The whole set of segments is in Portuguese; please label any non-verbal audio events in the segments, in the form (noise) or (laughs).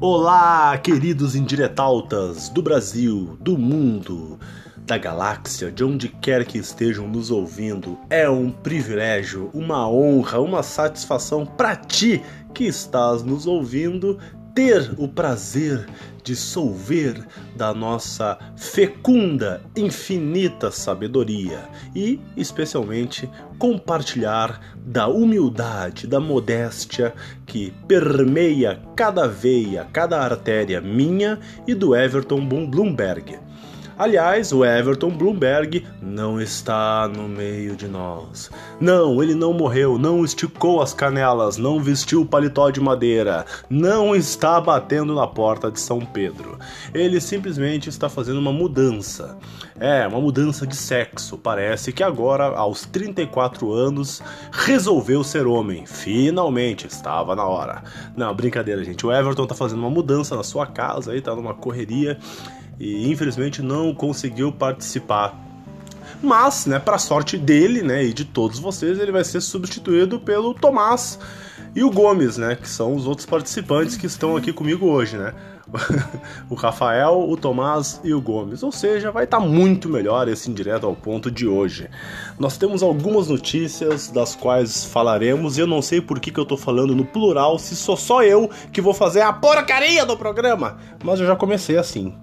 Olá, queridos indiretautas do Brasil, do mundo, da galáxia, de onde quer que estejam nos ouvindo. É um privilégio, uma honra, uma satisfação para ti que estás nos ouvindo ter o prazer de solver da nossa fecunda, infinita sabedoria e, especialmente, compartilhar da humildade, da modéstia que permeia cada veia, cada artéria minha e do Everton Bloomberg. Aliás, o Everton Bloomberg não está no meio de nós. Não, ele não morreu, não esticou as canelas, não vestiu o paletó de madeira, não está batendo na porta de São Pedro. Ele simplesmente está fazendo uma mudança. É, uma mudança de sexo. Parece que agora, aos 34 anos, resolveu ser homem. Finalmente, estava na hora. Não, brincadeira, gente. O Everton está fazendo uma mudança na sua casa aí, tá numa correria e infelizmente não conseguiu participar. Mas, né, para sorte dele, né, e de todos vocês, ele vai ser substituído pelo Tomás e o Gomes, né, que são os outros participantes que estão aqui comigo hoje, né? (laughs) o Rafael, o Tomás e o Gomes. Ou seja, vai estar tá muito melhor esse indireto ao ponto de hoje. Nós temos algumas notícias das quais falaremos e eu não sei por que, que eu tô falando no plural se sou só eu que vou fazer a porcaria do programa. Mas eu já comecei assim.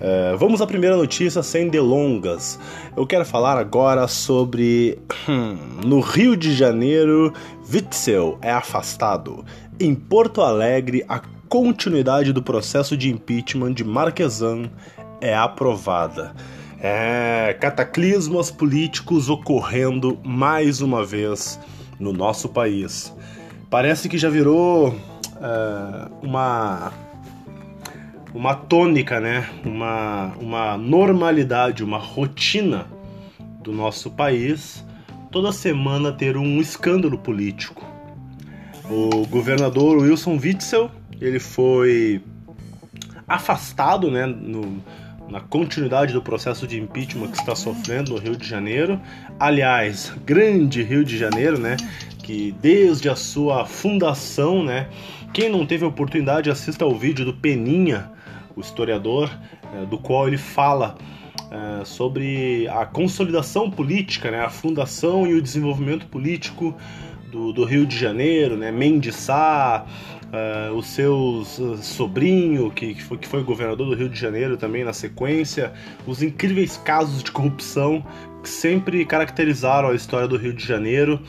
É, vamos à primeira notícia sem delongas. Eu quero falar agora sobre. Hum, no Rio de Janeiro, Witzel é afastado. Em Porto Alegre, a continuidade do processo de impeachment de Marquesan é aprovada. É, cataclismos políticos ocorrendo mais uma vez no nosso país. Parece que já virou é, uma uma tônica, né? Uma, uma normalidade, uma rotina do nosso país toda semana ter um escândalo político. O governador Wilson Witzel ele foi afastado, né, no, na continuidade do processo de impeachment que está sofrendo no Rio de Janeiro. Aliás, grande Rio de Janeiro, né, que desde a sua fundação, né, quem não teve oportunidade assista ao vídeo do Peninha, o historiador, é, do qual ele fala é, sobre a consolidação política, né, a fundação e o desenvolvimento político do, do Rio de Janeiro, né, Mendes Sá, uh, o seu uh, sobrinho, que, que, foi, que foi governador do Rio de Janeiro também na sequência, os incríveis casos de corrupção que sempre caracterizaram a história do Rio de Janeiro.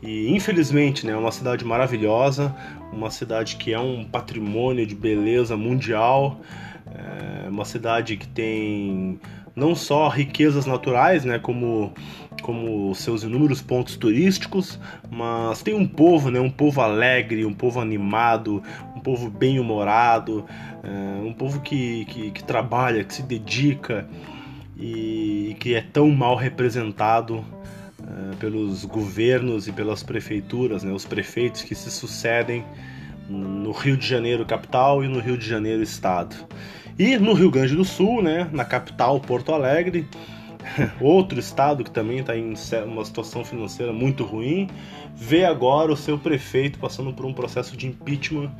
E infelizmente, né, é uma cidade maravilhosa, uma cidade que é um patrimônio de beleza mundial, é uma cidade que tem não só riquezas naturais, né, como como seus inúmeros pontos turísticos, mas tem um povo, né, um povo alegre, um povo animado, um povo bem humorado, é, um povo que, que, que, trabalha, que se dedica e que é tão mal representado é, pelos governos e pelas prefeituras, né, os prefeitos que se sucedem no Rio de Janeiro capital e no Rio de Janeiro estado. E no Rio Grande do Sul, né, na capital Porto Alegre, (laughs) outro estado que também está em uma situação financeira muito ruim, vê agora o seu prefeito passando por um processo de impeachment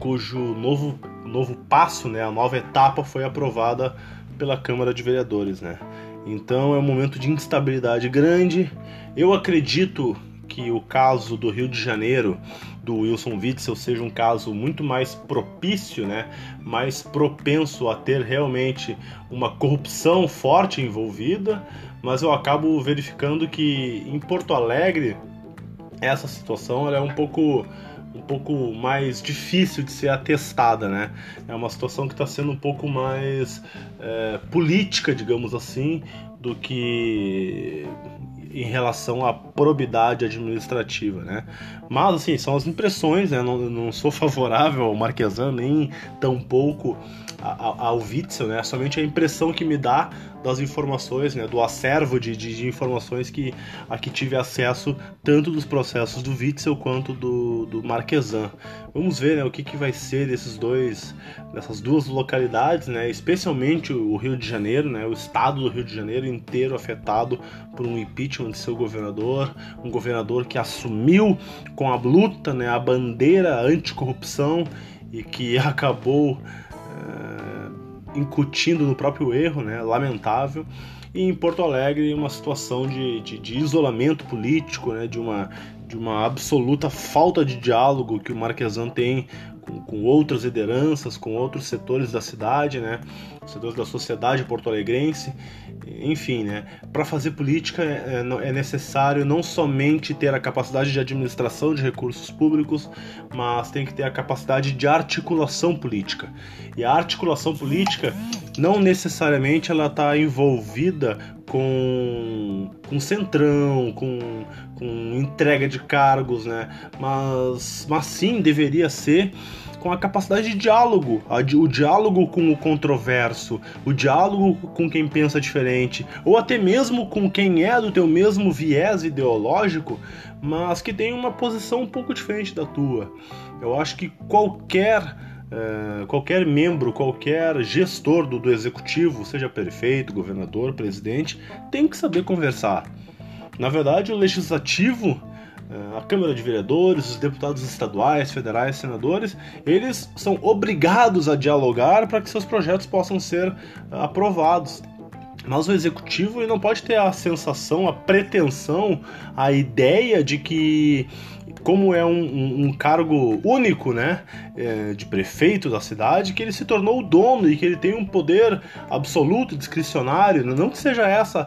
cujo novo, novo passo, né, a nova etapa foi aprovada pela Câmara de Vereadores, né? Então é um momento de instabilidade grande. Eu acredito que o caso do Rio de Janeiro do Wilson Witzel seja um caso muito mais propício, né, mais propenso a ter realmente uma corrupção forte envolvida, mas eu acabo verificando que em Porto Alegre essa situação é um pouco um pouco mais difícil de ser atestada, né? É uma situação que está sendo um pouco mais é, política, digamos assim, do que em relação à probidade administrativa, né? Mas, assim, são as impressões, né? Não, não sou favorável ao Marquesan, nem tampouco ao Witzel, né? Somente a impressão que me dá das informações, né? Do acervo de, de, de informações que aqui tive acesso, tanto dos processos do Witzel quanto do, do Marquesan. Vamos ver, né? O que, que vai ser desses dois, dessas duas localidades, né? Especialmente o Rio de Janeiro, né? O estado do Rio de Janeiro inteiro afetado por um impeachment de seu governador, um governador que assumiu com a luta, né? A bandeira anticorrupção e que (laughs) acabou é, incutindo no próprio erro, né? lamentável. E em Porto Alegre, uma situação de, de, de isolamento político, né? de, uma, de uma absoluta falta de diálogo que o Marquesan tem com, com outras lideranças, com outros setores da cidade, né? setores da sociedade porto-alegrense, enfim, né? Para fazer política é, é, é, necessário não somente ter a capacidade de administração de recursos públicos, mas tem que ter a capacidade de articulação política. E a articulação política não necessariamente ela está envolvida com, com centrão, com, com entrega de cargos, né? Mas, mas sim deveria ser com a capacidade de diálogo, o diálogo com o controverso, o diálogo com quem pensa diferente, ou até mesmo com quem é do teu mesmo viés ideológico, mas que tem uma posição um pouco diferente da tua. Eu acho que qualquer Uh, qualquer membro, qualquer gestor do, do, executivo, seja prefeito, governador, presidente, tem que saber conversar. Na verdade, o legislativo a Câmara de Vereadores, os deputados estaduais, federais, senadores, eles são obrigados a dialogar para que seus projetos possam ser ah, aprovados. Mas o executivo ele não pode ter a sensação, a pretensão, a ideia de que, como é um, um, um cargo único, né, é, de prefeito da cidade, que ele se tornou o dono e que ele tem um poder absoluto, discricionário. Não que seja essa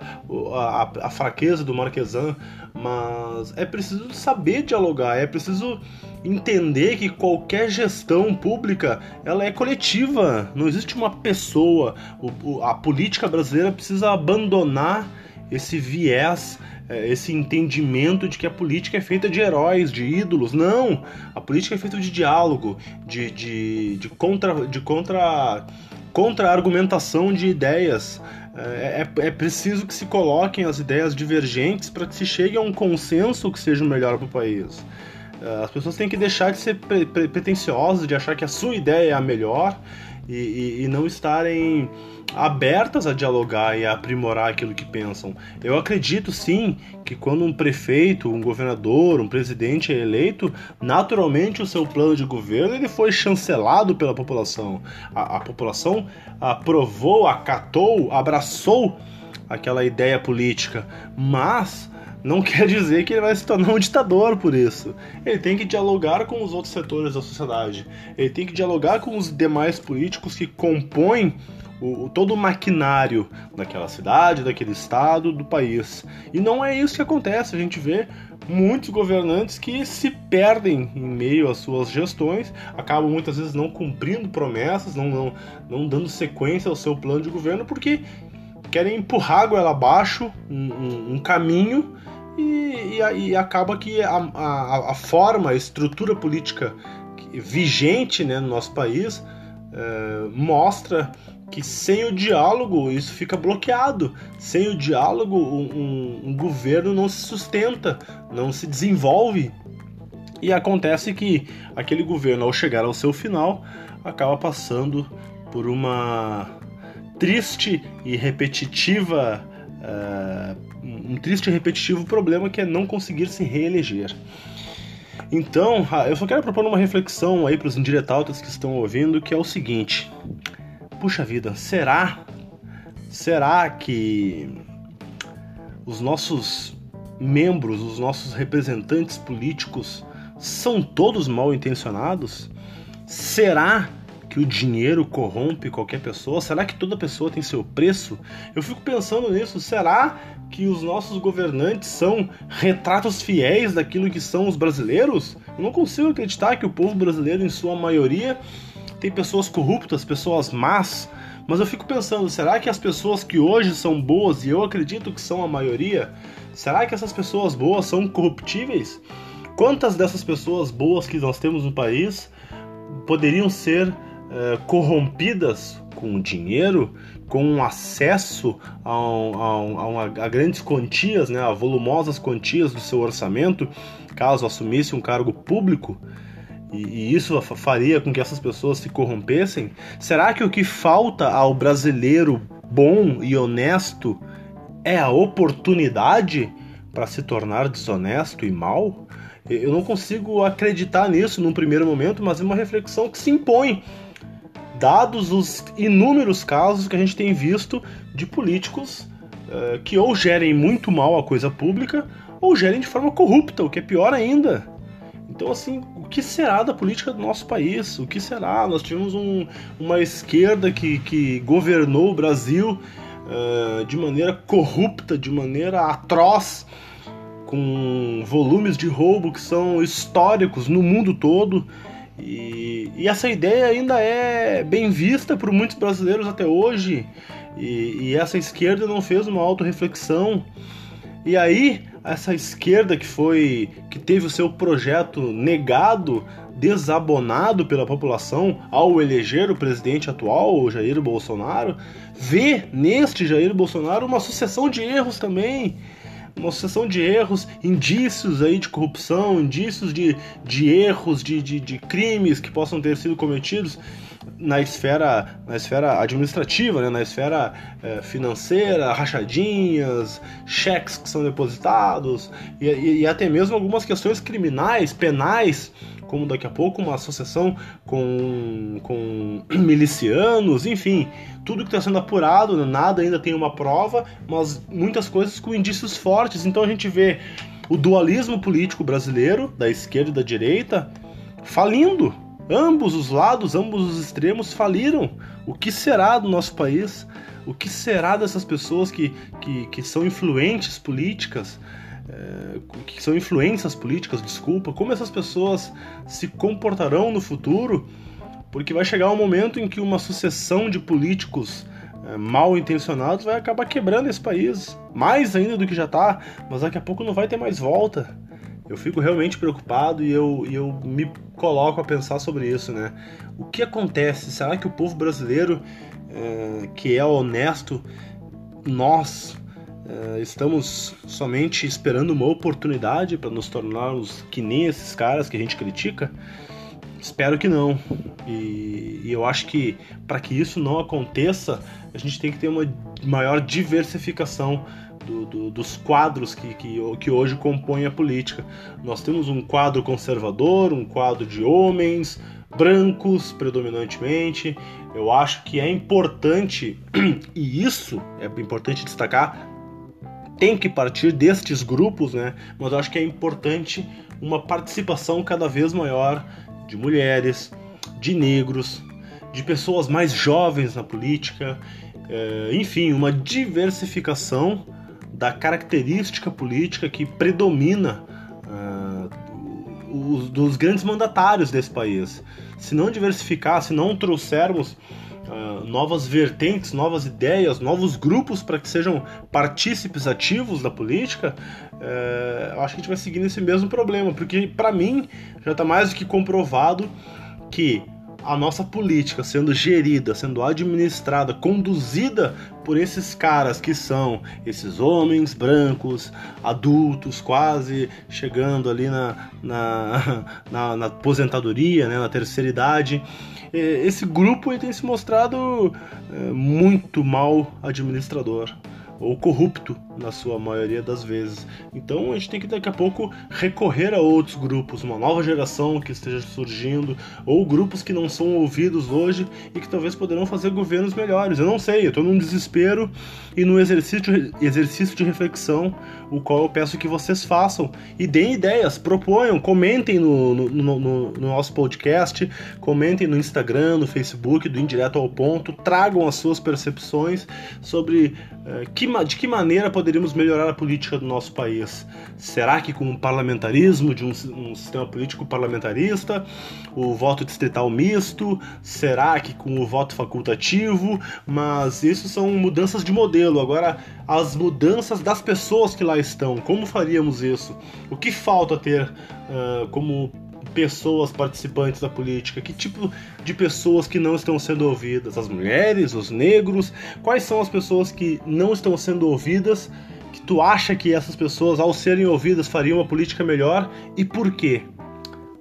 a, a fraqueza do Marquesan, mas é preciso saber dialogar, é preciso entender que qualquer gestão pública ela é coletiva, não existe uma pessoa. O, a política brasileira precisa abandonar esse viés, esse entendimento de que a política é feita de heróis, de ídolos. Não! A política é feita de diálogo, de, de, de contra. De contra contra-argumentação de ideias. É, é, é, preciso que se coloquem as ideias divergentes para que se chegue a um consenso que seja o melhor para o país. É, as pessoas têm que deixar de ser pre pre pretensiosas, de achar que a sua ideia é a melhor e, e, e não estarem abertas a dialogar e a aprimorar aquilo que pensam. Eu acredito sim que quando um prefeito, um governador, um presidente é eleito, naturalmente o seu plano de governo ele foi chancelado pela população. A, a população aprovou, acatou, abraçou aquela ideia política, mas não (laughs) quer dizer que ele vai se tornar um ditador por isso. Ele tem que dialogar com os outros setores da sociedade. Ele tem que dialogar com os demais políticos que compõem o, todo o maquinário daquela cidade, daquele estado, do país. E não é isso que acontece. A gente vê muitos governantes que se perdem em meio às suas gestões, acabam muitas vezes não cumprindo promessas, não, não, não dando sequência ao seu plano de governo, porque querem empurrar a goela abaixo um, um, um caminho e, e, e, acaba que a, a, a, forma, a estrutura política vigente né, no nosso país é, mostra que sem o diálogo isso fica bloqueado. Sem o diálogo, um, um, governo não se sustenta, não se desenvolve. E acontece que aquele governo, ao chegar ao seu final, acaba passando por uma triste e repetitiva. Uh, um triste e repetitivo problema que é não conseguir se reeleger. Então, eu só quero propor uma reflexão aí para os indiretautas que estão ouvindo, que é o seguinte: puxa vida, será? Será que os nossos membros, os nossos representantes políticos são todos mal intencionados? Será que o dinheiro corrompe qualquer pessoa? Será que toda pessoa tem seu preço? Eu fico pensando nisso. Será que os nossos governantes são retratos fiéis daquilo que são os brasileiros? Eu não consigo acreditar que o povo brasileiro, em sua maioria, tem pessoas corruptas, pessoas más, mas eu fico pensando, será que as pessoas que hoje são boas, e eu acredito que são a maioria, será que essas pessoas boas são corruptíveis? Quantas dessas pessoas boas que nós temos no país poderiam ser eh, corrompidas com dinheiro, com acesso a, a, a, a, grandes quantias, né, a volumosas quantias do seu orçamento, caso assumisse um cargo público? e isso faria com que essas pessoas se corrompessem? Será que o que falta ao brasileiro bom e honesto é a oportunidade para se tornar desonesto e mal? Eu não consigo acreditar nisso num primeiro momento, mas é uma reflexão que se impõe, dados os inúmeros casos que a gente tem visto de políticos uh, que ou gerem muito mal a coisa pública ou gerem de forma corrupta, o que é pior ainda. Então, assim, o que será da política do nosso país? O que será? Nós tivemos um, uma esquerda que, que governou o Brasil uh, de maneira corrupta, de maneira atroz, com volumes de roubo que são históricos no mundo todo. E, e essa ideia ainda é bem vista por muitos brasileiros até hoje. E, e essa esquerda não fez uma autorreflexão. E aí essa esquerda que foi que teve o seu projeto negado, desabonado pela população ao eleger o presidente atual, o Jair Bolsonaro, vê neste Jair Bolsonaro uma sucessão de erros também uma sucessão de erros, indícios aí de corrupção, indícios de, de erros, de, de, de crimes que possam ter sido cometidos na esfera, na esfera administrativa, né? na esfera é, financeira, rachadinhas, cheques que são depositados e, e, e até mesmo algumas questões criminais, penais, como daqui a pouco uma associação com, com (clears throat) milicianos, enfim, tudo que está sendo apurado, né? nada ainda tem uma prova, mas muitas coisas com indícios fortes. Então a gente vê o dualismo político brasileiro, da esquerda e da direita, falindo Ambos os lados, ambos os extremos faliram. O que será do nosso país? O que será dessas pessoas que, que, que são influentes políticas? É, que são influências políticas, desculpa. Como essas pessoas se comportarão no futuro? Porque vai chegar um momento em que uma sucessão de políticos é, mal intencionados vai acabar quebrando esse país. Mais ainda do que já está, mas daqui a pouco não vai ter mais volta eu fico realmente preocupado e eu, e eu me coloco a pensar sobre isso, né? O que acontece? Será que o povo brasileiro, é, que é honesto, nós é, estamos somente esperando uma oportunidade para nos tornarmos que nem esses caras que a gente critica? Espero que não. E, e eu acho que para que isso não aconteça, a gente tem que ter uma maior diversificação do, do, dos quadros que, que, que hoje compõem a política. Nós temos um quadro conservador, um quadro de homens brancos predominantemente. Eu acho que é importante, (clears throat) e isso é importante destacar, tem que partir destes grupos, né? Mas eu acho que é importante uma participação cada vez maior de mulheres, de negros, de pessoas mais jovens na política, é, enfim, uma diversificação da característica política que predomina uh, os, dos grandes mandatários desse país. Se não diversificar, se não trouxermos uh, novas vertentes, novas ideias, novos grupos para que sejam partícipes ativos da política, uh, eu acho que a gente vai seguir nesse mesmo problema, porque para mim já está mais do que comprovado que a nossa política sendo gerida, sendo administrada, conduzida por esses caras que são esses homens brancos, adultos, quase chegando ali na, na, (laughs) na, na aposentadoria, né, na terceira idade. Esse grupo tem se mostrado é, muito mal administrador ou corrupto na sua maioria das vezes. Então a gente tem que daqui a pouco recorrer a outros grupos, uma nova geração que esteja surgindo, ou grupos que não são ouvidos hoje e que talvez poderão fazer governos melhores. Eu não sei, eu estou num desespero e num exercício, exercício de reflexão, o qual eu peço que vocês façam e deem ideias, proponham, comentem no, no, no, no nosso podcast, comentem no Instagram, no Facebook, do Indireto ao Ponto, tragam as suas percepções sobre uh, que, de que maneira poderíamos melhorar a política do nosso país. Será que com o parlamentarismo, de um, um sistema político parlamentarista, o voto distrital misto? Será que com o voto facultativo? Mas isso são mudanças de modelo. Agora, as mudanças das pessoas que lá estão, como faríamos isso? O que falta ter uh, como pessoas participantes da política? Que tipo de pessoas que não estão sendo ouvidas? As mulheres, os negros? Quais são as pessoas que não estão sendo ouvidas? Que tu acha que essas pessoas, ao serem ouvidas, fariam uma política melhor e por quê?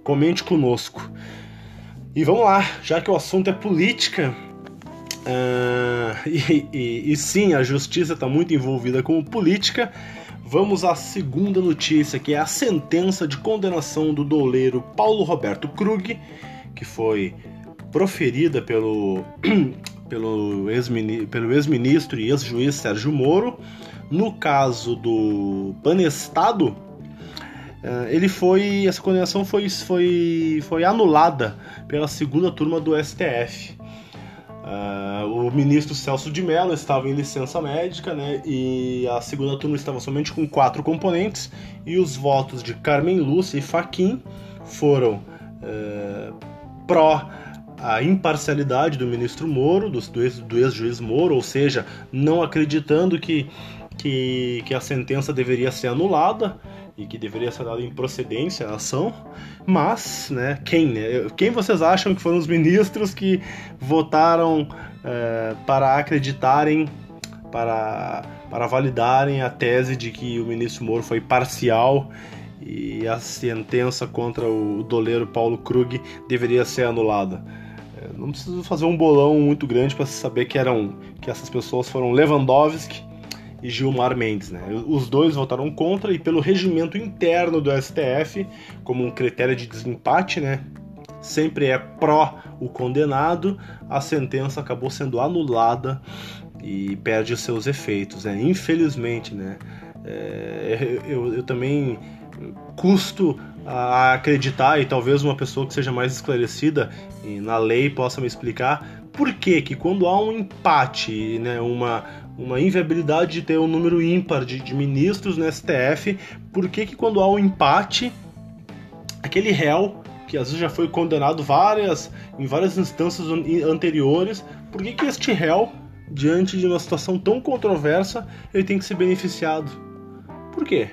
Comente conosco. E vamos lá, já que o assunto é política, uh, (laughs) e, e, e sim, a justiça está muito envolvida com política, vamos à segunda notícia, que é a sentença de condenação do doleiro Paulo Roberto Krug, que foi proferida pelo, (clears throat) pelo ex-ministro e ex-juiz Sérgio Moro. No caso do Banestado, eh, ele foi. Essa condenação foi, foi, foi anulada pela segunda turma do STF. Uh, o ministro Celso de Mello estava em licença médica, né? E a segunda turma estava somente com quatro componentes, e os votos de Carmen Lúcia e Faquim foram uh, pró a imparcialidade do ministro Moro, do, do ex-juiz Moro, ou seja, não acreditando que, que, que a sentença deveria ser anulada, e que deveria ser dada em procedência a ação, mas, né, quem, né, quem vocês acham que foram os ministros que votaram é, para acreditarem, para, para validarem a tese de que o ministro Moro foi parcial e a sentença contra o doleiro Paulo Krug deveria ser anulada? É, não preciso fazer um bolão muito grande para saber que eram que essas pessoas foram Lewandowski, e Gilmar Mendes. Né? Os dois votaram contra e pelo regimento interno do STF, como um critério de desempate, né? sempre é pró o condenado, a sentença acabou sendo anulada e perde os seus efeitos. Né? Infelizmente, né? É, eu, eu também custo a acreditar e talvez uma pessoa que seja mais esclarecida na lei possa me explicar por que que quando há um empate, né, uma, uma inviabilidade de ter um número ímpar de, de ministros no STF, por que, que quando há um empate, aquele réu, que às vezes já foi condenado várias, em várias instâncias anteriores, por que, que este réu, diante de uma situação tão controversa, ele tem que ser beneficiado? Por quê?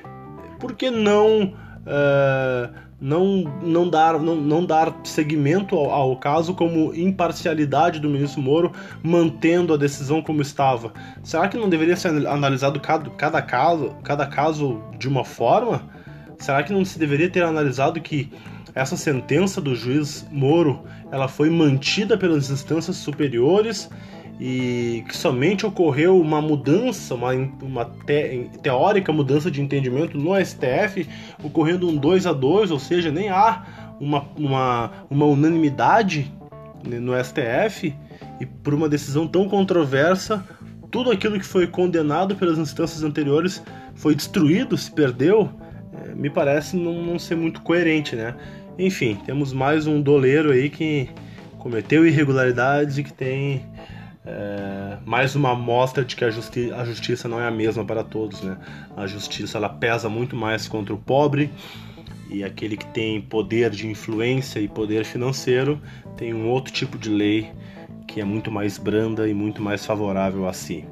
Por que não. Uh, não, não, dar, não, não dar seguimento ao, ao, caso como imparcialidade do ministro Moro, mantendo a decisão como estava. Será que não deveria ser analisado cada, cada, caso, cada caso de uma forma? Será que não se deveria ter analisado que essa sentença do juiz Moro ela foi mantida pelas instâncias superiores e que somente ocorreu uma mudança, uma, uma te, teórica mudança de entendimento no STF, ocorrendo um 2 a 2 ou seja, nem há uma, uma, uma unanimidade no STF, e por uma decisão tão controversa, tudo aquilo que foi condenado pelas instâncias anteriores foi destruído, se perdeu, é, me parece não, não ser muito coerente, né? Enfim, temos mais um doleiro aí que cometeu irregularidades e que tem é, mais uma amostra de que a, justi a, justiça não é a mesma para todos, né? A justiça ela pesa muito mais contra o pobre e aquele que tem poder de influência e poder financeiro tem um outro tipo de lei que é muito mais branda e muito mais favorável a si.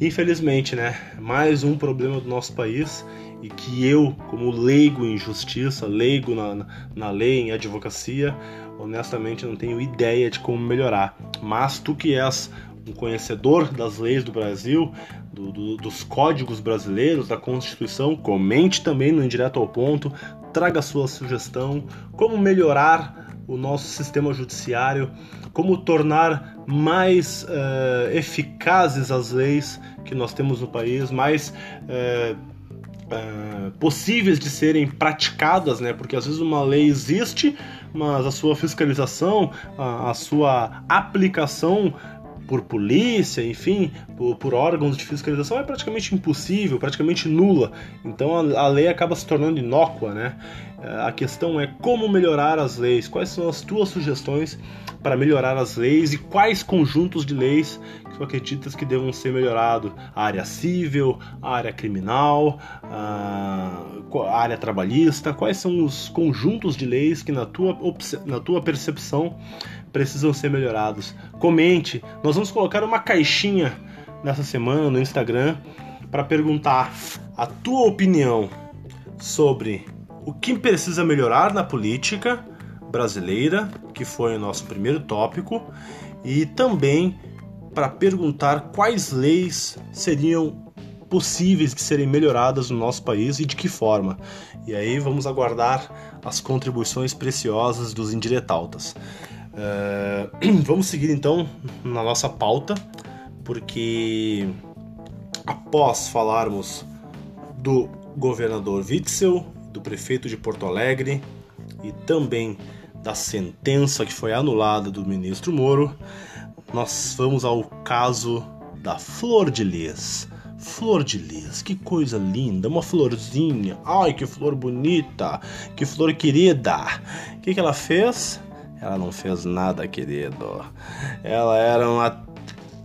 Infelizmente, né? Mais um problema do nosso país e que eu, como leigo em justiça, leigo na, na lei, em advocacia, honestamente não tenho ideia de como melhorar. Mas tu que és um conhecedor das leis do Brasil, do, do, dos códigos brasileiros, da Constituição, comente também no Indireto ao Ponto, traga sua sugestão, como melhorar o nosso sistema judiciário, como tornar mais uh, eficazes as leis que nós temos no país, mais uh, uh, possíveis de serem praticadas, né? Porque às vezes uma lei existe, mas a sua fiscalização, a, a sua aplicação por polícia, enfim, por, por, órgãos de fiscalização é praticamente impossível, praticamente nula. Então a, a, lei acaba se tornando inócua, né? A questão é como melhorar as leis, quais são as tuas sugestões para melhorar as leis e quais conjuntos de leis que tu acreditas que devam ser melhorados? A área civil, a área criminal, a área trabalhista, quais são os conjuntos de leis que na tua, na tua percepção precisam ser melhorados. Comente, nós vamos colocar uma caixinha nessa semana no Instagram para perguntar a tua opinião sobre o que precisa melhorar na política brasileira, que foi o nosso primeiro tópico, e também para perguntar quais leis seriam possíveis de serem melhoradas no nosso país e de que forma. E aí vamos aguardar as contribuições preciosas dos indiretautas. Uh, (clears throat) vamos seguir então na nossa pauta, porque após falarmos do governador Witzel, do prefeito de Porto Alegre e também da sentença que foi anulada do ministro Moro, nós vamos ao caso da Flor de Lis. Flor de lis, que coisa linda, uma florzinha. Ai, que flor bonita, que flor querida. O que, que ela fez? Ela não fez nada, querido. Ela era uma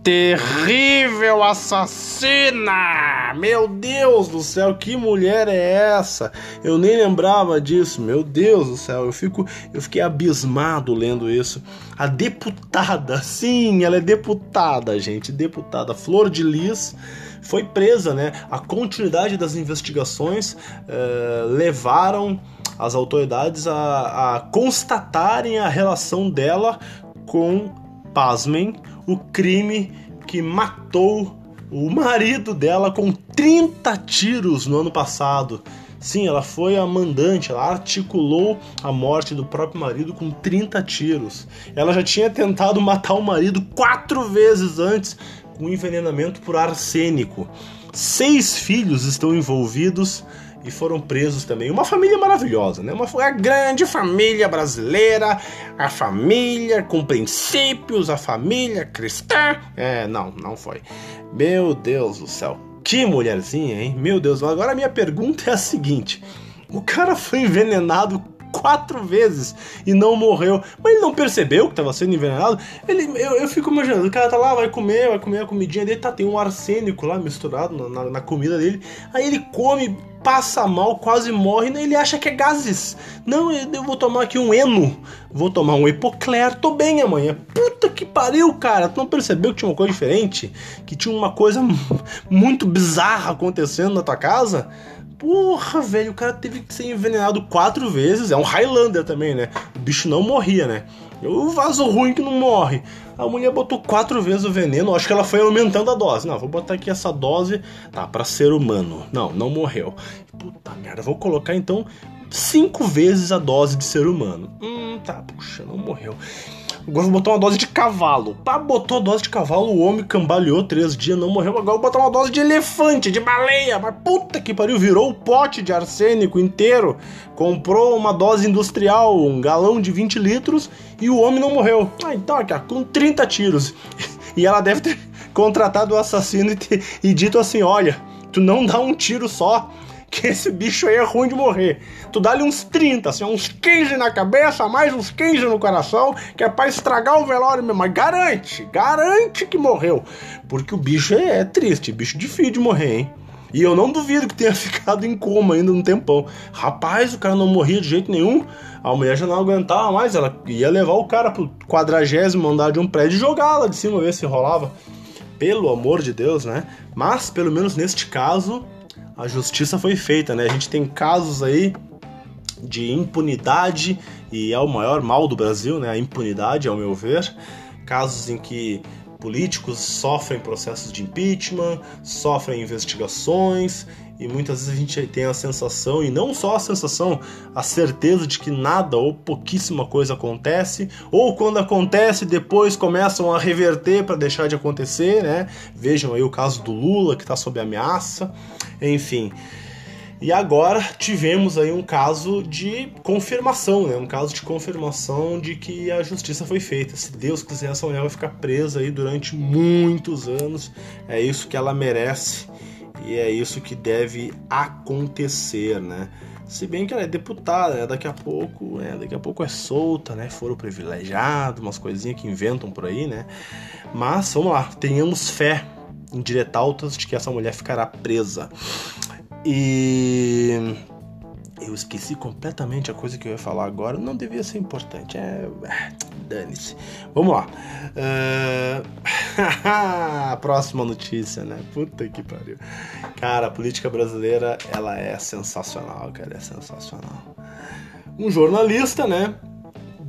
terrível assassina! Meu Deus do céu, que mulher é essa? Eu nem lembrava disso. Meu Deus do céu, eu fico, eu fiquei abismado lendo isso. A deputada, sim, ela é deputada, gente, deputada Flor de Lis foi presa, né? A continuidade das investigações eh, levaram as autoridades a, a constatarem a relação dela com, pasmem, o crime que matou o marido dela com 30 tiros no ano passado. Sim, ela foi a mandante, ela articulou a morte do próprio marido com 30 tiros. Ela já tinha tentado matar o marido quatro vezes antes com envenenamento por arsênico. Seis filhos estão envolvidos e foram presos também. Uma família maravilhosa, né? Uma a grande família brasileira, a família com princípios, a família cristã. É, não, não foi. Meu Deus do céu. Que mulherzinha, hein? Meu Deus. Agora a minha pergunta é a seguinte: o cara foi envenenado quatro vezes e não morreu. Mas ele não percebeu que estava sendo envenenado. Ele, eu, eu fico imaginando, o cara tá lá, vai comer, vai comer a comidinha dele, tá, tem um arsênico lá misturado na, na, na comida dele. Aí ele come, passa mal, quase morre, né? ele acha que é gases. Não, eu vou tomar aqui um Eno, vou tomar um Epocler, tô bem amanhã. Puta que pariu, cara, tu não percebeu que tinha uma coisa diferente? Que tinha uma coisa (laughs) muito bizarra acontecendo na tua casa? Porra, velho, o cara teve que ser envenenado quatro vezes. É um Highlander também, né? O bicho não morria, né? O vaso ruim que não morre. A mulher botou quatro vezes o veneno. Acho que ela foi aumentando a dose. Não, vou botar aqui essa dose. Tá, pra ser humano. Não, não morreu. Puta merda, vou colocar então cinco vezes a dose de ser humano. Hum, tá, puxa, não morreu. Agora vou botar uma dose de cavalo. Pá, botou a dose de cavalo, o homem cambaleou três dias, não morreu. Agora vou botar uma dose de elefante, de baleia. Mas puta que pariu, virou o pote de arsênico inteiro. Comprou uma dose industrial, um galão de 20 litros, e o homem não morreu. Ah, então aqui, com 30 tiros. E ela deve ter (laughs) contratado o assassino e, ter, e dito assim: olha, tu não dá um tiro só que esse bicho aí é ruim de morrer. Tu dá-lhe uns 30, assim, uns 15 na cabeça, mais uns 15 no coração, que é pra estragar o velório mesmo. Mas garante, garante que morreu. Porque o bicho é, é triste, bicho difícil de morrer, hein? E eu não duvido que tenha (laughs) ficado em coma ainda um tempão. Rapaz, o cara não morria de jeito nenhum. A mulher já não aguentava mais. Ela ia levar o cara pro quadragésimo andar de um prédio e jogar lá de cima, ver se rolava. Pelo amor de Deus, né? Mas, pelo menos neste caso, a justiça foi feita, né? A gente tem casos aí de impunidade e é o maior mal do Brasil, né? A impunidade, ao meu ver. Casos em que políticos sofrem processos de impeachment, sofrem investigações e muitas vezes a gente tem a sensação, e não só a sensação, a certeza de que nada ou pouquíssima coisa acontece, ou quando acontece, depois começam a reverter para deixar de acontecer, né? Vejam aí o caso do Lula que está sob ameaça, enfim. E agora tivemos aí um caso de confirmação, né? Um caso de confirmação de que a justiça foi feita. Se Deus quiser, essa mulher vai ficar presa aí durante muitos anos. É isso que ela merece e é isso que deve acontecer, né? Se bem que ela é deputada, né? daqui a pouco, né? daqui a pouco é solta, né? Foro privilegiado, umas coisinhas que inventam por aí, né? Mas vamos lá, tenhamos fé em diretaltas de que essa mulher ficará presa. E eu esqueci completamente a coisa que eu ia falar agora. Não devia ser importante. É. Dane-se. Vamos lá. (laughs) Uh... Próxima notícia, né? Puta que pariu. Cara, a política brasileira, ela é sensacional, cara. É sensacional. Um jornalista, né?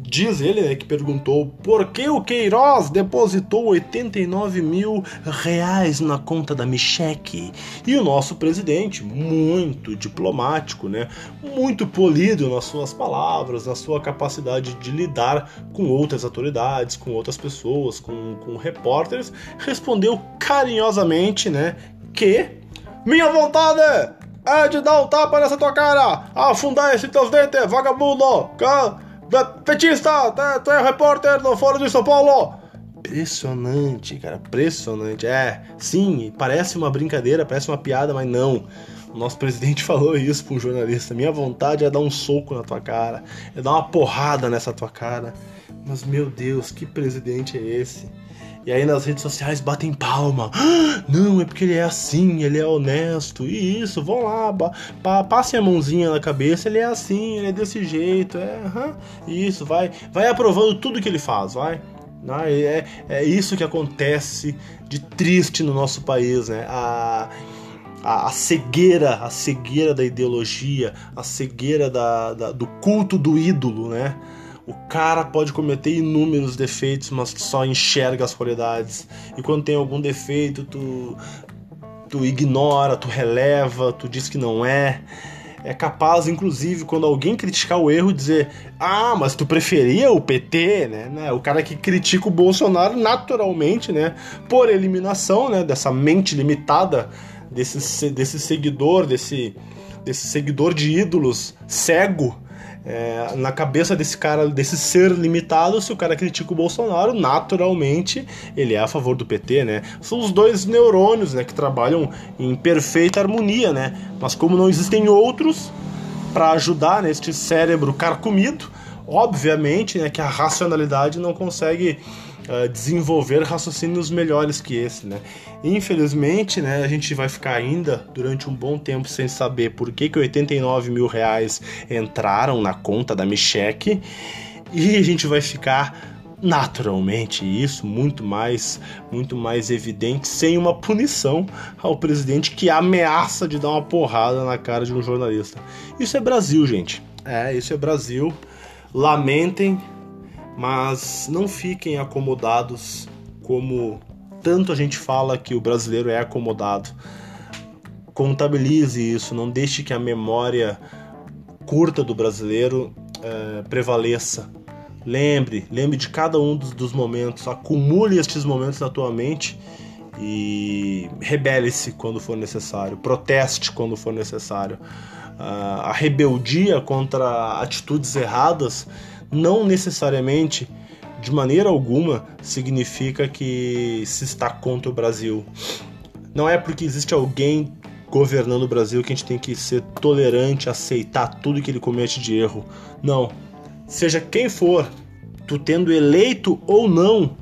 Diz ele né, que perguntou por que o Queiroz depositou 89 mil reais na conta da Micheque. E o nosso presidente, muito diplomático, né, muito polido nas suas palavras, na sua capacidade de lidar com outras autoridades, com outras pessoas, com, com repórteres, respondeu carinhosamente né, que minha vontade é de dar um tapa nessa tua cara, afundar esse teus dentes, vagabundo, petista, tu é repórter do Fórum de São Paulo. Impressionante, cara, impressionante. É, sim, parece uma brincadeira, parece uma piada, mas não. O nosso presidente (laughs) falou isso para um jornalista. Minha vontade é dar um soco na tua cara, é dar uma porrada nessa tua cara. Mas meu Deus, que presidente é esse? E aí nas redes sociais batem palma. Não, é porque ele é assim, ele é honesto. E isso, vão lá, pa a mãozinha na cabeça, ele é assim, ele é desse jeito. É, isso, vai, vai aprovando tudo que ele faz, vai. É, é isso que acontece de triste no nosso país, né? A, a, a cegueira, a cegueira da ideologia, a cegueira da, da, do culto do ídolo, né? O cara pode cometer inúmeros defeitos, mas tu só enxerga as qualidades. E quando tem algum defeito, tu, tu ignora, tu releva, tu diz que não é é capaz, inclusive, quando alguém criticar o erro, dizer: Ah, mas tu preferia o PT, né? né? O cara que critica o Bolsonaro naturalmente, né? Por eliminação, né? Dessa mente limitada desse, desse seguidor, desse, desse seguidor de ídolos cego é, na cabeça desse cara, desse ser limitado, se o cara critica o Bolsonaro, naturalmente ele é a favor do PT, né? São os dois neurônios, né, que trabalham em perfeita harmonia, né? Mas como não existem outros para ajudar neste cérebro carcomido, obviamente, né, que a racionalidade não consegue uh, desenvolver raciocínios melhores que esse, né? Infelizmente, né, a gente vai ficar ainda durante um bom tempo sem saber por que, que 89 mil reais entraram na conta da Micheque e a gente vai ficar naturalmente isso muito mais muito mais evidente sem uma punição ao presidente que ameaça de dar uma porrada na cara de um jornalista. Isso é Brasil, gente. É, isso é Brasil. Lamentem, mas não fiquem acomodados como tanto a gente fala que o brasileiro é acomodado. Contabilize isso, não deixe que a memória curta do brasileiro é, prevaleça. Lembre, lembre de cada um dos, dos, momentos, acumule estes momentos na tua mente e rebele-se quando for necessário, proteste quando for necessário. Uh, a rebeldia contra atitudes erradas não necessariamente, de maneira alguma, significa que se está contra o Brasil. Não é porque existe alguém governando o Brasil que a gente tem que ser tolerante, aceitar tudo que ele comete de erro. Não. Seja quem for, tu tendo eleito ou não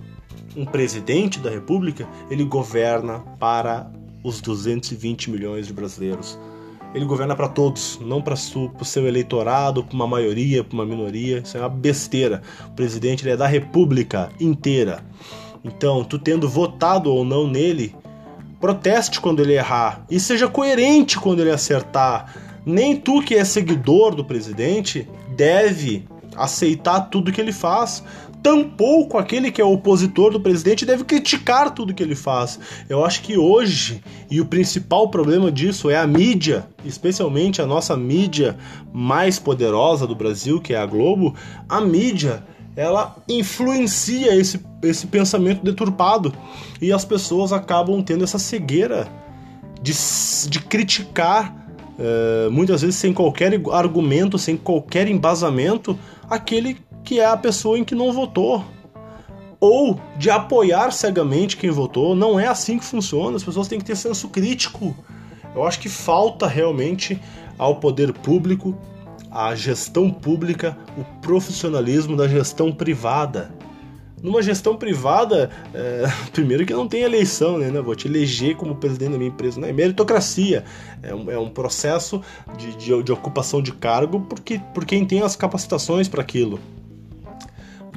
um presidente da República, ele governa para os 220 milhões de brasileiros ele governa para todos, não para o seu eleitorado, para uma maioria, para uma minoria. Isso é uma besteira. O presidente ele é da república inteira. Então, tu tendo votado ou não nele, proteste quando ele errar e seja coerente quando ele acertar. Nem tu que é seguidor do presidente deve aceitar tudo que ele faz tampouco aquele que é opositor do presidente deve criticar tudo que ele faz. Eu acho que hoje, e o principal problema disso é a mídia, especialmente a nossa mídia mais poderosa do Brasil, que é a Globo, a mídia ela influencia esse, esse pensamento deturpado e as pessoas acabam tendo essa cegueira de, de criticar, uh, muitas vezes sem qualquer argumento, sem qualquer embasamento, aquele que é a pessoa em que não votou. Ou de apoiar cegamente quem votou. Não é assim que funciona. As pessoas têm que ter senso crítico. Eu acho que falta realmente ao poder público, à gestão pública, o profissionalismo da gestão privada. Numa gestão privada, é, (laughs) primeiro que não tem eleição, né? Vou te eleger como presidente da minha empresa. Não é meritocracia. É um, é um processo de, de, de ocupação de cargo porque, por quem tem as capacitações para aquilo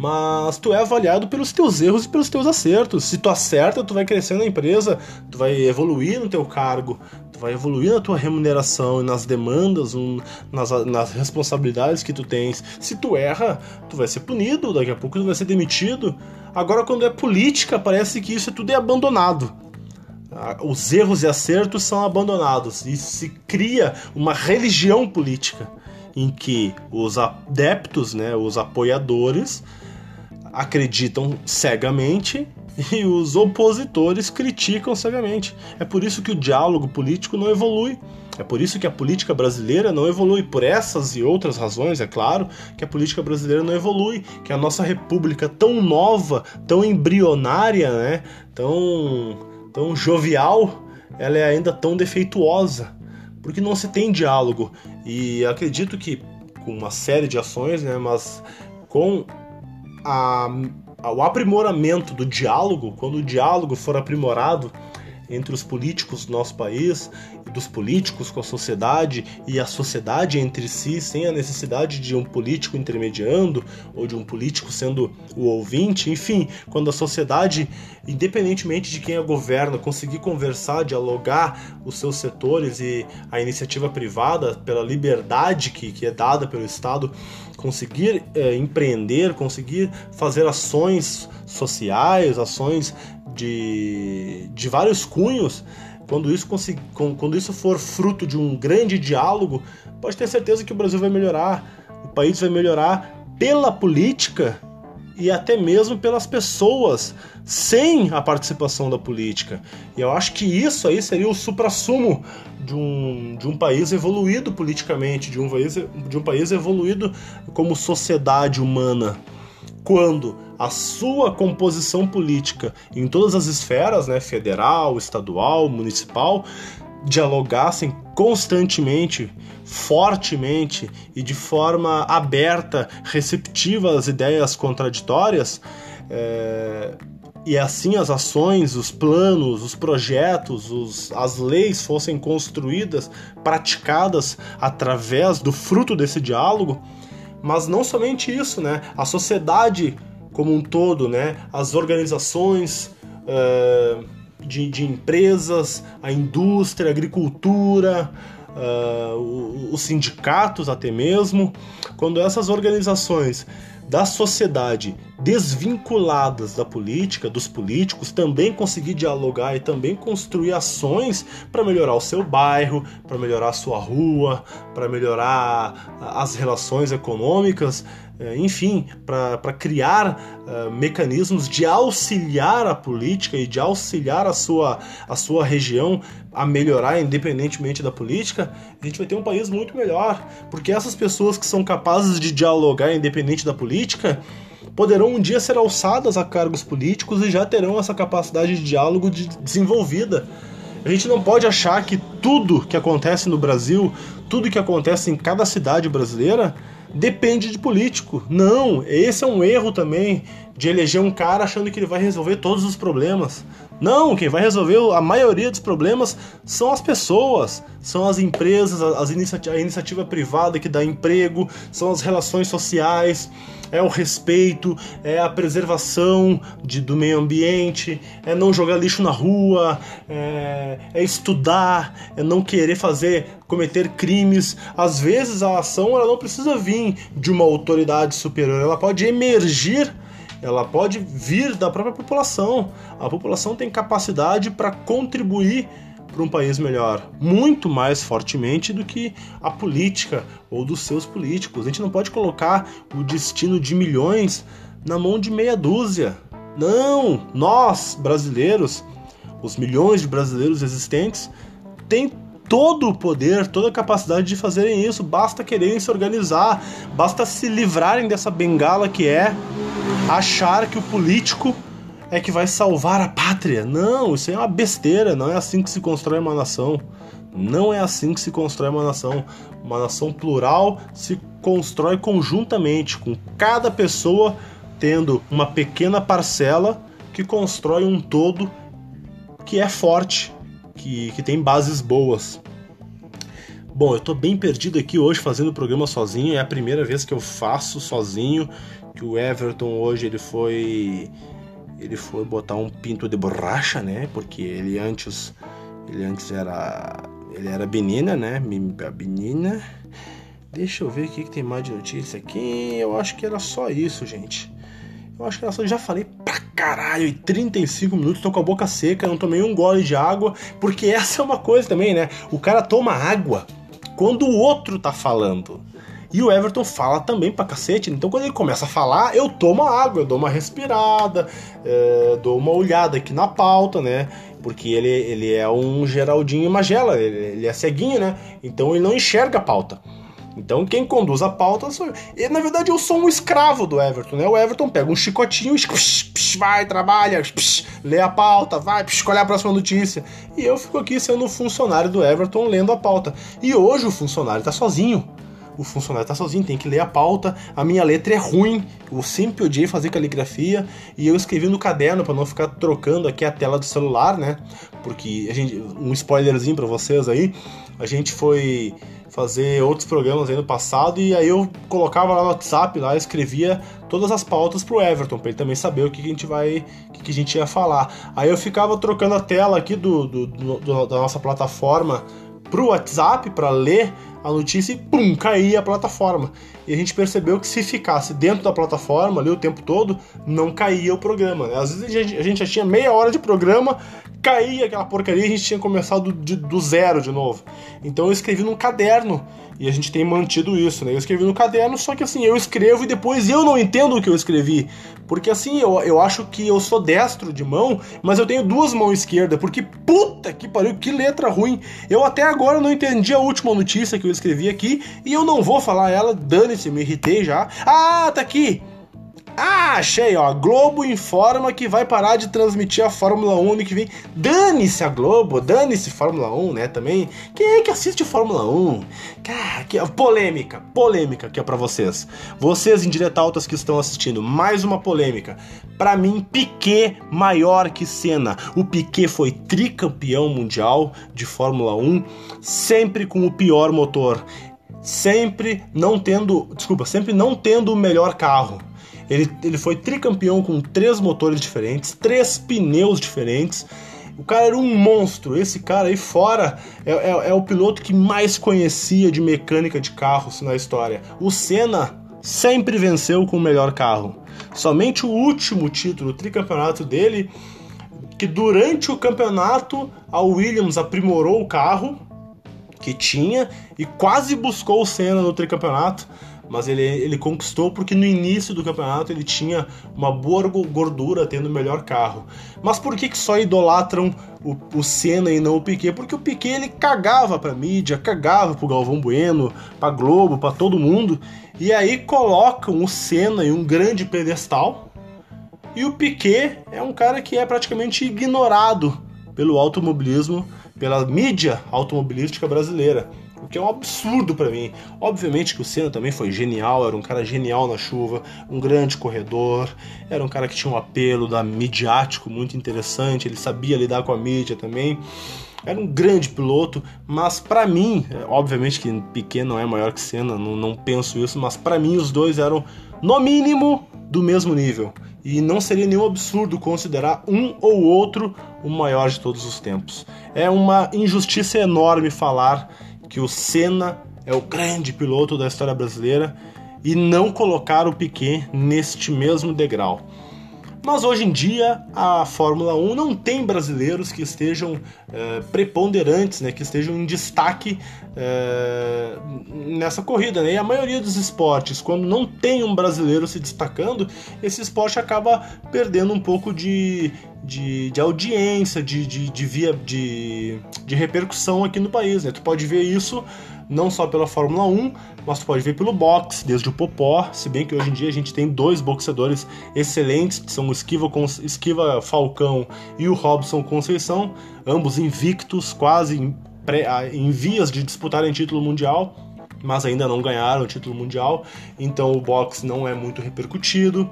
mas tu é avaliado pelos teus erros e pelos teus acertos. Se tu acerta, tu vai crescer na empresa, tu vai evoluir no teu cargo, tu vai evoluir na tua remuneração e nas demandas, um, nas, nas responsabilidades que tu tens. Se tu erra, tu vai ser punido, daqui a pouco tu vai ser demitido. Agora, quando é política, parece que isso tudo é abandonado. Ah, os erros e acertos são abandonados e se cria uma religião política em que os adeptos, né, os apoiadores, acreditam cegamente e os opositores criticam cegamente. É por isso que o diálogo político não evolui. É por isso que a política brasileira não evolui, por essas e outras razões, é claro, que a política brasileira não evolui, que a nossa república tão nova, tão embrionária, né, tão, tão jovial, ela é ainda tão defeituosa, porque não se tem diálogo. E acredito que com uma série de ações, né, mas com a, o aprimoramento do diálogo, quando o diálogo for aprimorado, entre os políticos do nosso país, dos políticos com a sociedade e a sociedade entre si, sem a necessidade de um político intermediando ou de um político sendo o ouvinte, enfim, quando a sociedade, independentemente de quem a governa, conseguir conversar, dialogar os seus setores e a iniciativa privada, pela liberdade que, que é dada pelo Estado, conseguir é, empreender, conseguir fazer ações sociais, ações de, de vários cunhos, quando isso, quando isso for fruto de um grande diálogo, pode ter certeza que o Brasil vai melhorar, o país vai melhorar pela política e até mesmo pelas pessoas, sem a participação da política. E eu acho que isso aí seria o suprassumo de um, de um país evoluído politicamente, de um país, de um país evoluído como sociedade humana. Quando a sua composição política em todas as esferas, né, federal, estadual, municipal, dialogassem constantemente, fortemente e de forma aberta, receptiva às ideias contraditórias, é, e assim as ações, os planos, os projetos, os, as leis fossem construídas, praticadas através do fruto desse diálogo, mas não somente isso, né? A sociedade como um todo, né? As organizações uh, de, de, empresas, a indústria, a agricultura, uh, os sindicatos até mesmo, quando essas organizações da sociedade desvinculadas da política, dos políticos, também conseguir dialogar e também construir ações para melhorar o seu bairro, para melhorar a sua rua, para melhorar as relações econômicas, enfim, para criar uh, mecanismos de auxiliar a política e de auxiliar a sua, a sua região a melhorar independentemente da política, a gente vai ter um país muito melhor. Porque essas pessoas que são capazes de dialogar independente da política poderão um dia ser alçadas a cargos políticos e já terão essa capacidade de diálogo de desenvolvida. A gente não pode achar que tudo que acontece no Brasil, tudo que acontece em cada cidade brasileira, depende de político. Não, esse é um erro também de eleger um cara achando que ele vai resolver todos os problemas. Não, quem vai resolver a maioria dos problemas são as pessoas, são as empresas, as a iniciativa privada que dá emprego, são as relações sociais, é o respeito, é a preservação de, do meio ambiente, é não jogar lixo na rua, é, é estudar, é não querer fazer, cometer crimes. Às vezes a ação ela não precisa vir de uma autoridade superior, ela pode emergir ela pode vir da própria população. A população tem capacidade para contribuir para um país melhor, muito mais fortemente do que a política ou dos seus políticos. A gente não pode colocar o destino de milhões na mão de meia dúzia. Não, nós, brasileiros, os milhões de brasileiros existentes, têm todo o poder, toda a capacidade de fazerem isso, basta quererem se organizar, basta se livrarem dessa bengala que é achar que o político é que vai salvar a pátria. Não, isso é uma besteira, não é assim que se constrói uma nação. Não é assim que se constrói uma nação. Uma nação plural se constrói conjuntamente, com cada pessoa tendo uma pequena parcela que constrói um todo que é forte, que, que tem bases boas. Bom, eu tô bem perdido aqui hoje fazendo o programa sozinho, é a primeira vez que eu faço sozinho, que o Everton hoje ele foi ele foi botar um pinto de borracha, né? Porque ele antes ele antes era ele era menina, né? Menina. Deixa eu ver o que, que tem mais de notícia aqui. Eu acho que era só isso, gente. Eu acho que. Eu já falei pra caralho, e 35 minutos, tô com a boca seca, não tomei um gole de água, porque (laughs) essa é uma coisa também, né? O cara toma água quando o outro tá falando. E o Everton fala também pra cacete. Então quando ele começa a falar, eu tomo água, eu dou uma respirada, é, dou uma olhada aqui na pauta, né? porque ele, ele é um Geraldinho Magela, ele, ele é ceguinho, né? Então ele não enxerga a pauta. Então quem conduz a pauta sou eu. E, na verdade eu sou um escravo do Everton, né? O Everton pega um chicotinho, psh, psh, vai, trabalha, psh, lê a pauta, vai, escolhe a próxima notícia. E eu fico aqui sendo o funcionário do Everton lendo a pauta. E hoje o funcionário tá sozinho o funcionário tá sozinho, tem que ler a pauta. A minha letra é ruim, eu sempre odiei fazer caligrafia e eu escrevi no caderno para não ficar trocando aqui a tela do celular, né? Porque a gente, um spoilerzinho para vocês aí, a gente foi fazer outros programas aí no passado e aí eu colocava lá no WhatsApp, lá escrevia todas as pautas pro Everton, para ele também saber o que, que a gente vai, o que, que, a gente ia falar. Aí eu ficava trocando a tela aqui do, do, do da nossa plataforma pro WhatsApp para ler a notícia e pum, caía a plataforma. E a gente percebeu que se ficasse dentro da plataforma ali o tempo todo, não caía o programa. Né? Às vezes a gente já tinha meia hora de programa, caía aquela porcaria e a gente tinha começado de, do zero de novo. Então eu escrevi num caderno e a gente tem mantido isso, né? Eu escrevi no caderno, só que assim, eu escrevo e depois eu não entendo o que eu escrevi. Porque assim, eu, eu acho que eu sou destro de mão, mas eu tenho duas mãos esquerdas. Porque puta que pariu, que letra ruim. Eu até agora não entendi a última notícia que eu escrevi aqui e eu não vou falar ela, dane-se, me irritei já. Ah, tá aqui! Ah, achei, ó. Globo informa que vai parar de transmitir a Fórmula 1 ano que vem. Dane-se a Globo, dane-se Fórmula 1, né? Também. Quem é que assiste Fórmula 1? Cara, que polêmica, polêmica que é para vocês. Vocês indiretautas que estão assistindo, mais uma polêmica. Para mim, Piquet maior que Senna. O Piquet foi tricampeão mundial de Fórmula 1, sempre com o pior motor. Sempre não tendo, desculpa, sempre não tendo o melhor carro ele, ele foi tricampeão com três motores diferentes, três pneus diferentes. O cara era um monstro. Esse cara aí fora é, é, é, o piloto que mais conhecia de mecânica de carros na história. O Senna sempre venceu com o melhor carro. Somente o último título, o tricampeonato dele, que durante o campeonato a Williams aprimorou o carro que tinha e quase buscou o Senna no tricampeonato mas ele, ele conquistou porque no início do campeonato ele tinha uma boa gordura tendo o melhor carro. Mas por que, que só idolatram o, o Senna e não o Piquet? Porque o Piquet ele cagava pra mídia, cagava pro Galvão Bueno, pra Globo, pra todo mundo, e aí colocam o Senna em um grande pedestal. E o Piquet é um cara que é praticamente ignorado pelo automobilismo, pela mídia automobilística brasileira o que é um absurdo para mim. Obviamente que o Senna também foi genial, era um cara genial na chuva, um grande corredor, era um cara que tinha um apelo da midiático muito interessante, ele sabia lidar com a mídia também. Era um grande piloto, mas para mim, obviamente que Piquet não é maior que Senna, não, não penso isso, mas para mim os dois eram no mínimo do mesmo nível. E não seria nenhum absurdo considerar um ou outro o maior de todos os tempos. É uma injustiça enorme falar que o Senna é o grande piloto da história brasileira e não colocar o Piquet neste mesmo degrau. Mas hoje em dia a Fórmula 1 não tem brasileiros que estejam é, preponderantes, né, que estejam em destaque é, nessa corrida. Né? E a maioria dos esportes, quando não tem um brasileiro se destacando, esse esporte acaba perdendo um pouco de, de, de audiência, de, de, de, via, de, de repercussão aqui no país. Né? Tu pode ver isso não só pela Fórmula 1, mas tu pode ver pelo boxe, desde o Popó, se bem que hoje em dia a gente tem dois boxeadores excelentes, que são o Esquiva, Esquiva Falcão e o Robson Conceição, ambos invictos, quase em, pré, em vias de disputarem título mundial, mas ainda não ganharam o título mundial, então o boxe não é muito repercutido.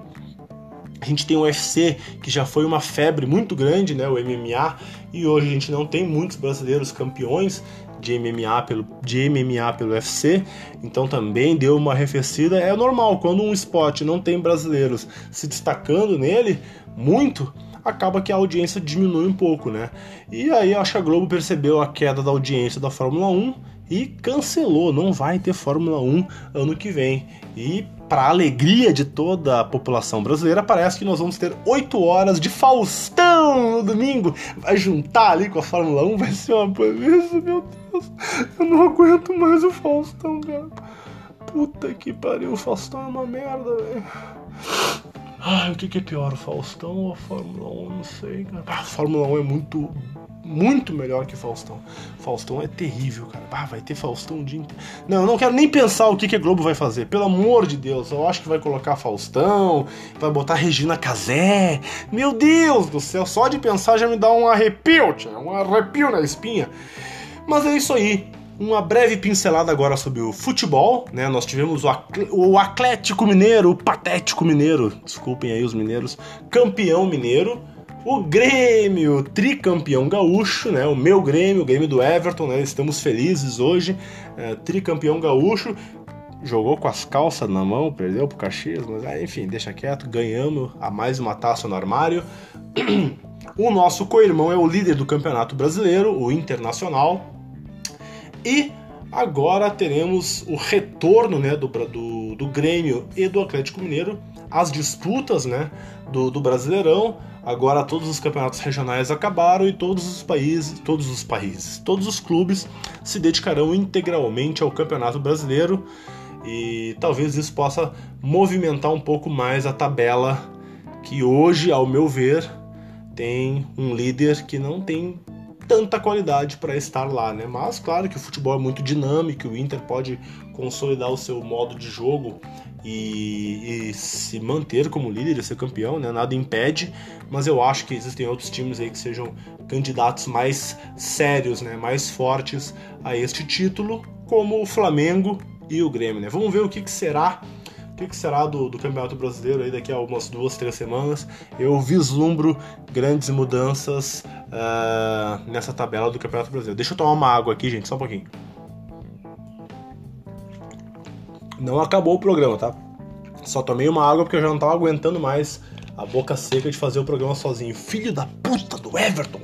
A gente tem o UFC, que já foi uma febre muito grande, né, o MMA, e hoje a gente não tem muitos brasileiros campeões de MMA pelo, de MMA pelo UFC, então também deu uma arrefecida. É normal, quando um esporte não tem brasileiros se destacando nele muito, acaba que a audiência diminui um pouco, né? E aí acho que a Globo percebeu a queda da audiência da Fórmula 1 e cancelou, não vai ter Fórmula 1 ano que vem. E para alegria de toda a população brasileira, parece que nós vamos ter 8 horas de Faustão no domingo. Vai juntar ali com a Fórmula 1, vai ser uma beleza, meu Deus. Eu não aguento mais o Faustão, cara. Puta que pariu, o Faustão é uma merda, velho. Ai, o que, que é pior, Faustão ou Fórmula 1? Não sei, cara. Ah, Fórmula 1 é muito, muito melhor que Faustão. Faustão é terrível, cara. Ah, vai ter Faustão um dia inteiro. Não, eu não quero nem pensar o que, que a Globo vai fazer. Pelo amor de Deus, eu acho que vai colocar Faustão, vai botar Regina Casé. Meu Deus do céu, só de pensar já me dá um arrepio, tia, um arrepio na espinha. Mas é isso aí uma breve pincelada agora sobre o futebol, né? Nós tivemos o Atlético Mineiro, o Patético Mineiro, desculpem aí os mineiros, campeão mineiro. O Grêmio, tricampeão gaúcho, né? O meu Grêmio, o Grêmio do Everton, né? Estamos felizes hoje, é, tricampeão gaúcho. Jogou com as calças na mão, perdeu pro Caxias, mas ah, enfim, deixa quieto, ganhamos a mais uma taça no armário. (clears throat) O nosso co-irmão é o líder do Campeonato Brasileiro, o Internacional, e agora teremos o retorno né, do, do, do Grêmio e do Atlético Mineiro as disputas né, do, do Brasileirão. Agora todos os campeonatos regionais acabaram e todos os países, todos os países, todos os clubes se dedicarão integralmente ao Campeonato Brasileiro e talvez isso possa movimentar um pouco mais a tabela que hoje, ao meu ver, tem um líder que não tem tanta qualidade para estar lá, né? Mas claro que o futebol é muito dinâmico, o Inter pode consolidar o seu modo de jogo e, e, se manter como líder e ser campeão, né? Nada impede, mas eu acho que existem outros times aí que sejam candidatos mais sérios, né? Mais fortes a este título, como o Flamengo e o Grêmio, né? Vamos ver o que, que será que, que será do, do, Campeonato Brasileiro aí daqui a umas duas, três semanas. Eu vislumbro grandes mudanças uh, nessa tabela do Campeonato Brasileiro. Deixa eu tomar uma água aqui, gente, só um pouquinho. Não acabou o programa, tá? Só tomei uma água porque eu já não tava aguentando mais a boca seca de fazer o programa sozinho. Filho da puta do Everton!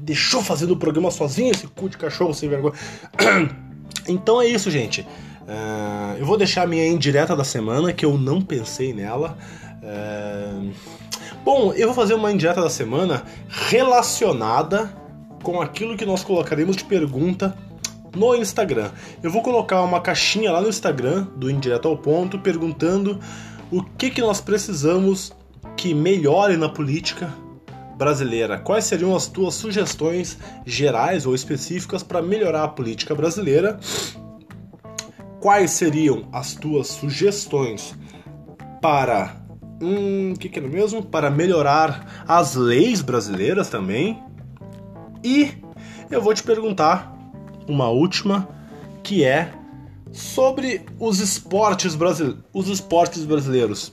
Deixou fazendo o programa sozinho, esse cu de cachorro sem vergonha. (clears throat) Então é isso, gente. Uh, eu vou deixar a minha indireta da semana, que eu não pensei nela. Uh, bom, eu vou fazer uma indireta da semana relacionada com aquilo que nós colocaremos de pergunta no Instagram. Eu vou colocar uma caixinha lá no Instagram do Indireto ao Ponto perguntando o que, que nós precisamos que melhore na política brasileira. Quais seriam as tuas sugestões gerais ou específicas para melhorar a política brasileira? Quais seriam as tuas sugestões para hum, que que é mesmo? Para melhorar as leis brasileiras também. E eu vou te perguntar uma última que é sobre os esportes brasileiros, os esportes brasileiros.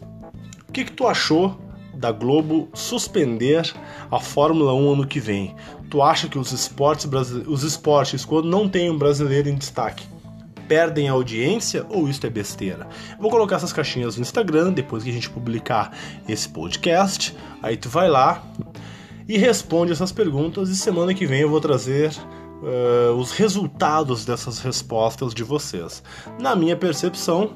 O que que tu achou da Globo suspender a Fórmula 1 ano que vem? Tu acha que os esportes os esportes quando não tem um brasileiro em destaque perdem audiência ou isso é besteira? Vou colocar essas caixinhas no Instagram depois que a gente publicar esse podcast. Aí tu vai lá e responde essas perguntas e semana que vem eu vou trazer uh, os resultados dessas respostas de vocês. Na minha percepção,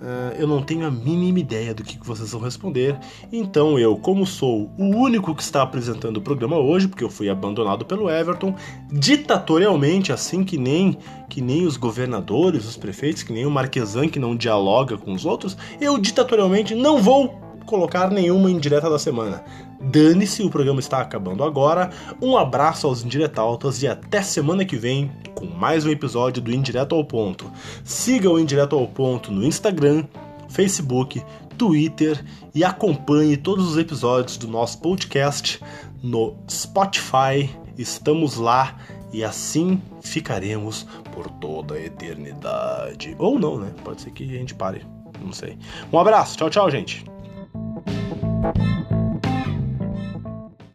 Uh, eu não tenho a mínima ideia do que, vocês vão responder. Então eu, como sou o único que está apresentando o programa hoje, porque eu fui abandonado pelo Everton, ditatorialmente, assim que nem que nem os governadores, os prefeitos, que nem o Marquesan que não dialoga com os outros, eu ditatorialmente não vou colocar nenhuma indireta da semana. Dane-se, o programa está acabando agora. Um abraço aos indiretautas e até semana que vem com mais um episódio do Indireto ao Ponto. Siga o Indireto ao Ponto no Instagram, Facebook, Twitter e acompanhe todos os episódios do nosso podcast no Spotify. Estamos lá e assim ficaremos por toda a eternidade. Ou não, né? Pode ser que a gente pare. Não sei. Um abraço. Tchau, tchau, gente. Thank you.